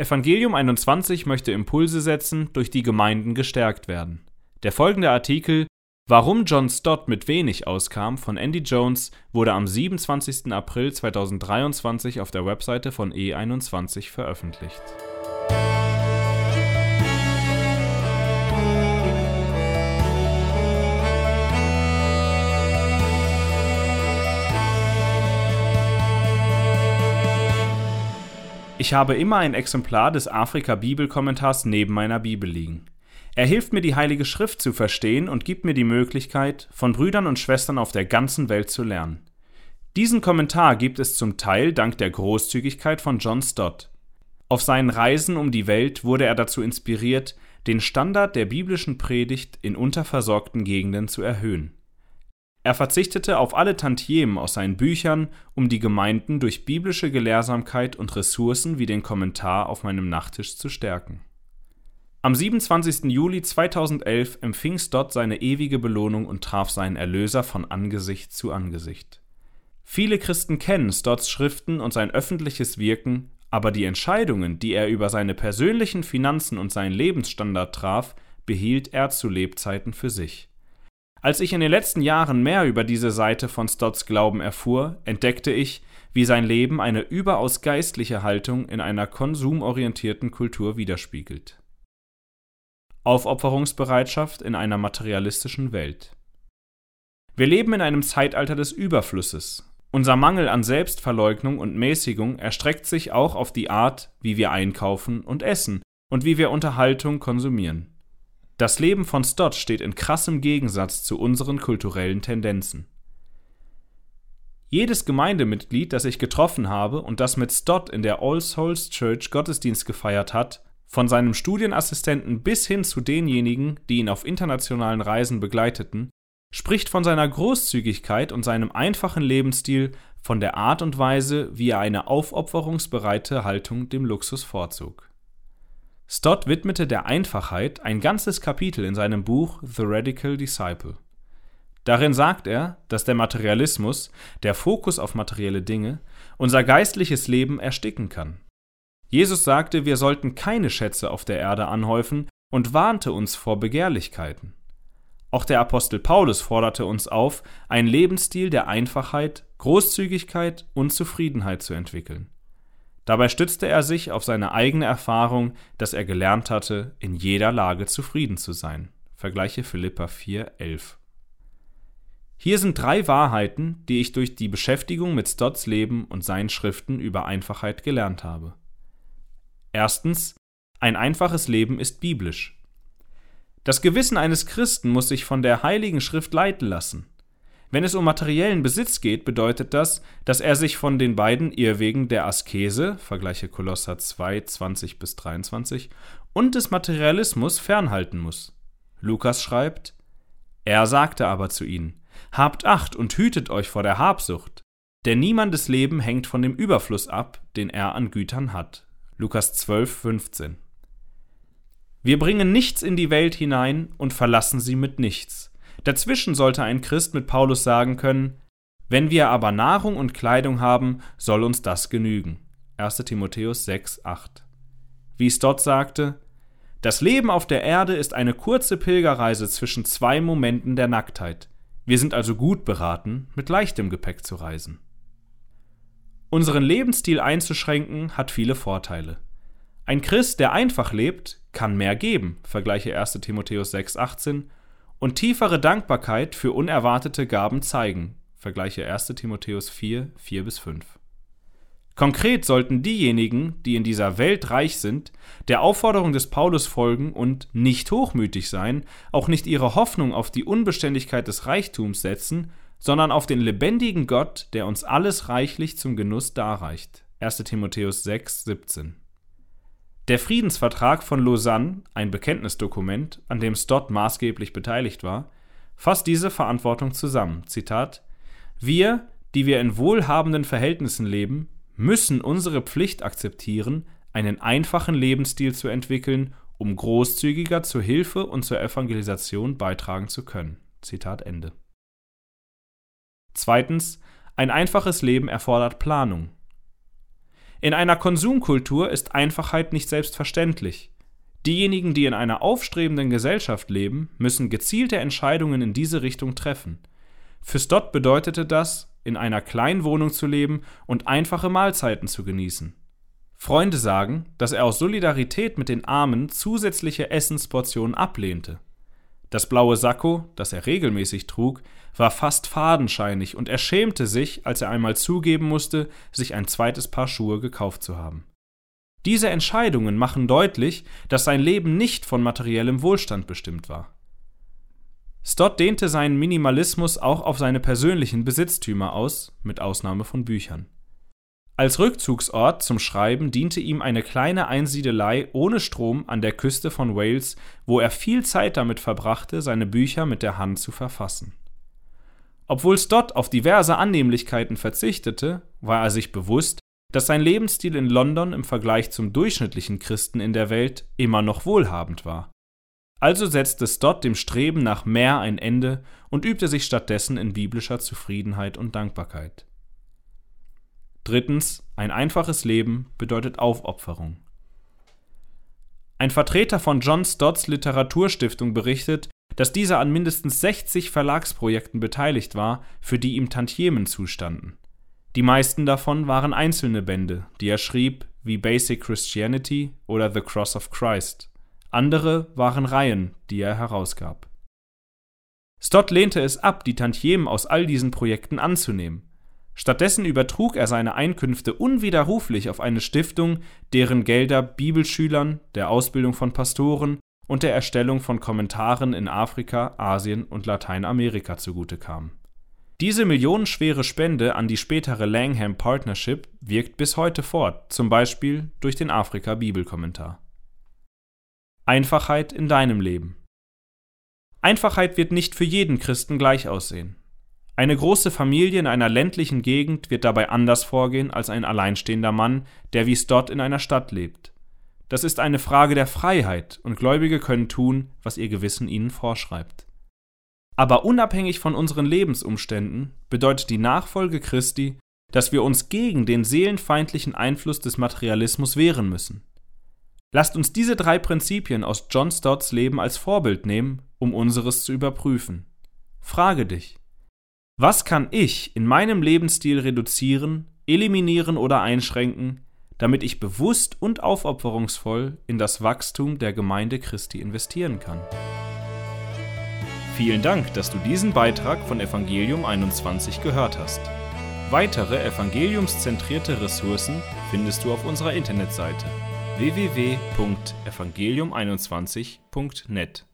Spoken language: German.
Evangelium 21 möchte Impulse setzen, durch die Gemeinden gestärkt werden. Der folgende Artikel Warum John Stott mit wenig auskam von Andy Jones wurde am 27. April 2023 auf der Webseite von E21 veröffentlicht. Ich habe immer ein Exemplar des Afrika-Bibelkommentars neben meiner Bibel liegen. Er hilft mir, die Heilige Schrift zu verstehen und gibt mir die Möglichkeit, von Brüdern und Schwestern auf der ganzen Welt zu lernen. Diesen Kommentar gibt es zum Teil dank der Großzügigkeit von John Stott. Auf seinen Reisen um die Welt wurde er dazu inspiriert, den Standard der biblischen Predigt in unterversorgten Gegenden zu erhöhen. Er verzichtete auf alle Tantiemen aus seinen Büchern, um die Gemeinden durch biblische Gelehrsamkeit und Ressourcen wie den Kommentar auf meinem Nachttisch zu stärken. Am 27. Juli 2011 empfing Stott seine ewige Belohnung und traf seinen Erlöser von Angesicht zu Angesicht. Viele Christen kennen Stotts Schriften und sein öffentliches Wirken, aber die Entscheidungen, die er über seine persönlichen Finanzen und seinen Lebensstandard traf, behielt er zu Lebzeiten für sich. Als ich in den letzten Jahren mehr über diese Seite von Stotts Glauben erfuhr, entdeckte ich, wie sein Leben eine überaus geistliche Haltung in einer konsumorientierten Kultur widerspiegelt. Aufopferungsbereitschaft in einer materialistischen Welt. Wir leben in einem Zeitalter des Überflusses. Unser Mangel an Selbstverleugnung und Mäßigung erstreckt sich auch auf die Art, wie wir einkaufen und essen und wie wir Unterhaltung konsumieren. Das Leben von Stott steht in krassem Gegensatz zu unseren kulturellen Tendenzen. Jedes Gemeindemitglied, das ich getroffen habe und das mit Stott in der All Souls Church Gottesdienst gefeiert hat, von seinem Studienassistenten bis hin zu denjenigen, die ihn auf internationalen Reisen begleiteten, spricht von seiner Großzügigkeit und seinem einfachen Lebensstil, von der Art und Weise, wie er eine aufopferungsbereite Haltung dem Luxus vorzog. Stott widmete der Einfachheit ein ganzes Kapitel in seinem Buch The Radical Disciple. Darin sagt er, dass der Materialismus, der Fokus auf materielle Dinge, unser geistliches Leben ersticken kann. Jesus sagte, wir sollten keine Schätze auf der Erde anhäufen und warnte uns vor Begehrlichkeiten. Auch der Apostel Paulus forderte uns auf, einen Lebensstil der Einfachheit, Großzügigkeit und Zufriedenheit zu entwickeln. Dabei stützte er sich auf seine eigene Erfahrung, dass er gelernt hatte, in jeder Lage zufrieden zu sein. Vergleiche Philippa 4,11. Hier sind drei Wahrheiten, die ich durch die Beschäftigung mit Stotts Leben und seinen Schriften über Einfachheit gelernt habe. Erstens, ein einfaches Leben ist biblisch. Das Gewissen eines Christen muss sich von der Heiligen Schrift leiten lassen. Wenn es um materiellen Besitz geht, bedeutet das, dass er sich von den beiden Irrwegen der Askese, vergleiche Kolosser 2, 20 bis 23, und des Materialismus fernhalten muss. Lukas schreibt, er sagte aber zu ihnen, Habt Acht und hütet euch vor der Habsucht, denn niemandes Leben hängt von dem Überfluss ab, den er an Gütern hat. Lukas 12, 15. Wir bringen nichts in die Welt hinein und verlassen sie mit nichts. Dazwischen sollte ein Christ mit Paulus sagen können, wenn wir aber Nahrung und Kleidung haben, soll uns das genügen. 1 Timotheus 6, 8. Wie Stott sagte, das Leben auf der Erde ist eine kurze Pilgerreise zwischen zwei Momenten der Nacktheit. Wir sind also gut beraten, mit leichtem Gepäck zu reisen. Unseren Lebensstil einzuschränken hat viele Vorteile. Ein Christ, der einfach lebt, kann mehr geben, vergleiche 1 Timotheus 6,18, und tiefere Dankbarkeit für unerwartete Gaben zeigen, vergleiche 1 Timotheus 4, 4 5. Konkret sollten diejenigen, die in dieser Welt reich sind, der Aufforderung des Paulus folgen und nicht hochmütig sein, auch nicht ihre Hoffnung auf die Unbeständigkeit des Reichtums setzen, sondern auf den lebendigen Gott, der uns alles reichlich zum Genuss darreicht. 1 Timotheus 6, 17. Der Friedensvertrag von Lausanne, ein Bekenntnisdokument, an dem Stott maßgeblich beteiligt war, fasst diese Verantwortung zusammen. Zitat: Wir, die wir in wohlhabenden Verhältnissen leben, müssen unsere Pflicht akzeptieren, einen einfachen Lebensstil zu entwickeln, um großzügiger zur Hilfe und zur Evangelisation beitragen zu können. Zitat Ende. Zweitens, ein einfaches Leben erfordert Planung. In einer Konsumkultur ist Einfachheit nicht selbstverständlich. Diejenigen, die in einer aufstrebenden Gesellschaft leben, müssen gezielte Entscheidungen in diese Richtung treffen. Für Stott bedeutete das, in einer kleinen Wohnung zu leben und einfache Mahlzeiten zu genießen. Freunde sagen, dass er aus Solidarität mit den Armen zusätzliche Essensportionen ablehnte. Das blaue Sakko, das er regelmäßig trug, war fast fadenscheinig und er schämte sich, als er einmal zugeben musste, sich ein zweites Paar Schuhe gekauft zu haben. Diese Entscheidungen machen deutlich, dass sein Leben nicht von materiellem Wohlstand bestimmt war. Stott dehnte seinen Minimalismus auch auf seine persönlichen Besitztümer aus, mit Ausnahme von Büchern. Als Rückzugsort zum Schreiben diente ihm eine kleine Einsiedelei ohne Strom an der Küste von Wales, wo er viel Zeit damit verbrachte, seine Bücher mit der Hand zu verfassen. Obwohl Stott auf diverse Annehmlichkeiten verzichtete, war er sich bewusst, dass sein Lebensstil in London im Vergleich zum durchschnittlichen Christen in der Welt immer noch wohlhabend war. Also setzte Stott dem Streben nach mehr ein Ende und übte sich stattdessen in biblischer Zufriedenheit und Dankbarkeit. Drittens, ein einfaches Leben bedeutet Aufopferung. Ein Vertreter von John Stotts Literaturstiftung berichtet, dass dieser an mindestens 60 Verlagsprojekten beteiligt war, für die ihm Tantiemen zustanden. Die meisten davon waren einzelne Bände, die er schrieb, wie Basic Christianity oder The Cross of Christ. Andere waren Reihen, die er herausgab. Stott lehnte es ab, die Tantiemen aus all diesen Projekten anzunehmen. Stattdessen übertrug er seine Einkünfte unwiderruflich auf eine Stiftung, deren Gelder Bibelschülern, der Ausbildung von Pastoren und der Erstellung von Kommentaren in Afrika, Asien und Lateinamerika zugute kam. Diese millionenschwere Spende an die spätere Langham Partnership wirkt bis heute fort, zum Beispiel durch den Afrika-Bibelkommentar. Einfachheit in deinem Leben. Einfachheit wird nicht für jeden Christen gleich aussehen. Eine große Familie in einer ländlichen Gegend wird dabei anders vorgehen als ein alleinstehender Mann, der wie Stott in einer Stadt lebt. Das ist eine Frage der Freiheit und Gläubige können tun, was ihr Gewissen ihnen vorschreibt. Aber unabhängig von unseren Lebensumständen bedeutet die Nachfolge Christi, dass wir uns gegen den seelenfeindlichen Einfluss des Materialismus wehren müssen. Lasst uns diese drei Prinzipien aus John Stotts Leben als Vorbild nehmen, um unseres zu überprüfen. Frage dich, was kann ich in meinem Lebensstil reduzieren, eliminieren oder einschränken, damit ich bewusst und aufopferungsvoll in das Wachstum der Gemeinde Christi investieren kann. Vielen Dank, dass du diesen Beitrag von Evangelium 21 gehört hast. Weitere evangeliumszentrierte Ressourcen findest du auf unserer Internetseite www.evangelium21.net.